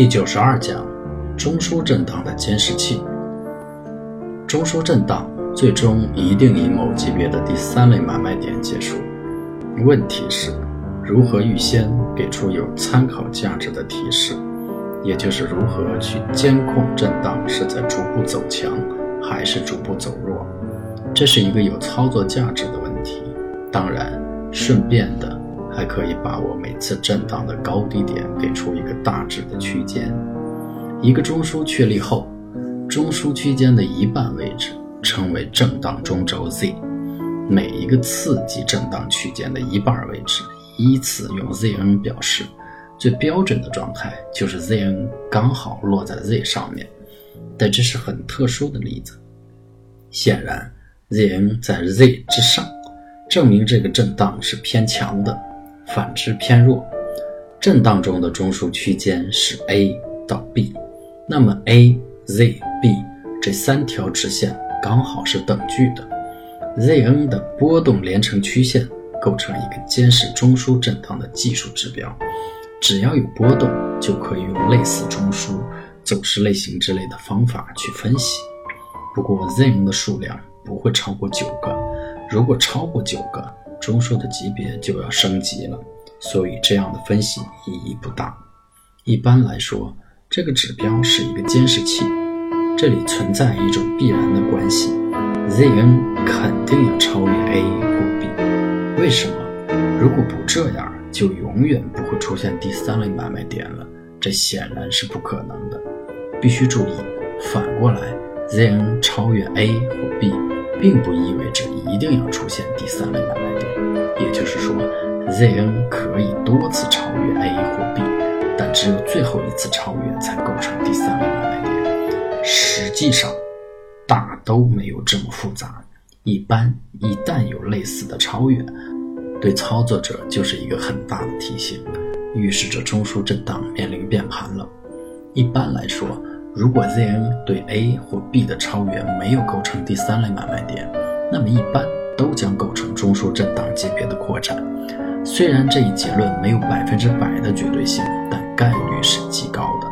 第九十二讲：中枢震荡的监视器。中枢震荡最终一定以某级别的第三类买卖点结束。问题是，如何预先给出有参考价值的提示？也就是如何去监控震荡是在逐步走强，还是逐步走弱？这是一个有操作价值的问题。当然，顺便的。还可以把握每次震荡的高低点，给出一个大致的区间。一个中枢确立后，中枢区间的一半位置称为震荡中轴 Z。每一个次级震荡区间的一半位置依次用 Zn 表示。最标准的状态就是 Zn 刚好落在 Z 上面，但这是很特殊的例子。显然，Zn 在 Z 之上，证明这个震荡是偏强的。反之偏弱，震荡中的中枢区间是 A 到 B，那么 A、Z、B 这三条直线刚好是等距的，Zn 的波动连成曲线构成一个监视中枢震荡的技术指标。只要有波动，就可以用类似中枢、走势类型之类的方法去分析。不过 Zn 的数量不会超过九个，如果超过九个。中枢的级别就要升级了，所以这样的分析意义不大。一般来说，这个指标是一个监视器，这里存在一种必然的关系：Zn 肯定要超越 A 或 B。为什么？如果不这样，就永远不会出现第三类买卖点了。这显然是不可能的。必须注意，反过来，Zn 超越 A 或 B。并不意味着一定要出现第三类买卖点，是说，Zn 可以多次超越 A 或 B，但只有最后一次超越才构成第三类买卖点。实际上，大都没有这么复杂。一般一旦有类似的超越，对操作者就是一个很大的提醒，预示着中枢震荡面临变盘了。一般来说。如果 Zn 对 A 或 B 的超越没有构成第三类买卖点，那么一般都将构成中枢震荡级别的扩展。虽然这一结论没有百分之百的绝对性，但概率是极高的。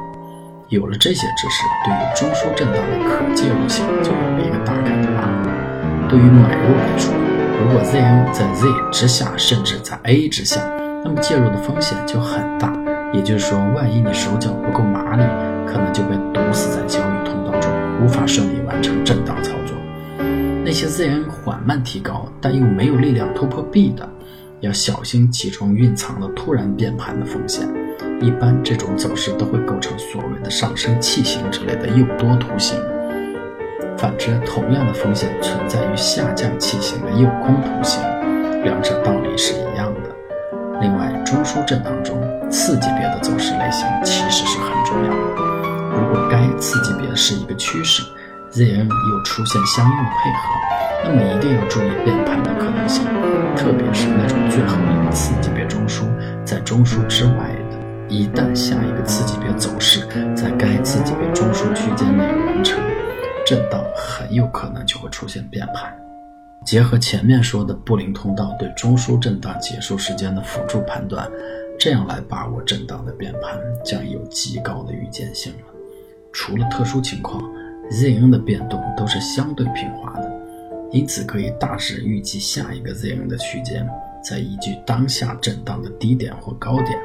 有了这些知识，对于中枢震荡的可介入性就有了一个大概的把握。对于买入来说，如果 Zn 在 Z 之下，甚至在 A 之下，那么介入的风险就很大。也就是说，万一你手脚不够麻利，可能就被堵死在交易通道中，无法顺利完成震荡操作。那些 Zn 缓慢提高，但又没有力量突破 B 的，要小心其中蕴藏的突然变盘的风险。一般这种走势都会构成所谓的上升器型之类的诱多图形。反之，同样的风险存在于下降器型的诱空图形，两者道理是一样的。另外，中枢震荡中。次级别的走势类型其实是很重要的。如果该次级别是一个趋势，Zn 又出现相应的配合，那么一定要注意变盘的可能性，特别是那种最后一个次级别中枢在中枢之外的，一旦下一个次级别走势在该次级别中枢区间内完成，震荡很有可能就会出现变盘。结合前面说的布林通道对中枢震荡结束时间的辅助判断。这样来把握震荡的变盘，将有极高的预见性了。除了特殊情况，Zn 的变动都是相对平滑的，因此可以大致预计下一个 ZM 的区间。再依据当下震荡的低点或高点，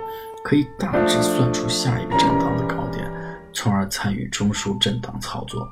可以大致算出下一个震荡的高点，从而参与中枢震荡操作。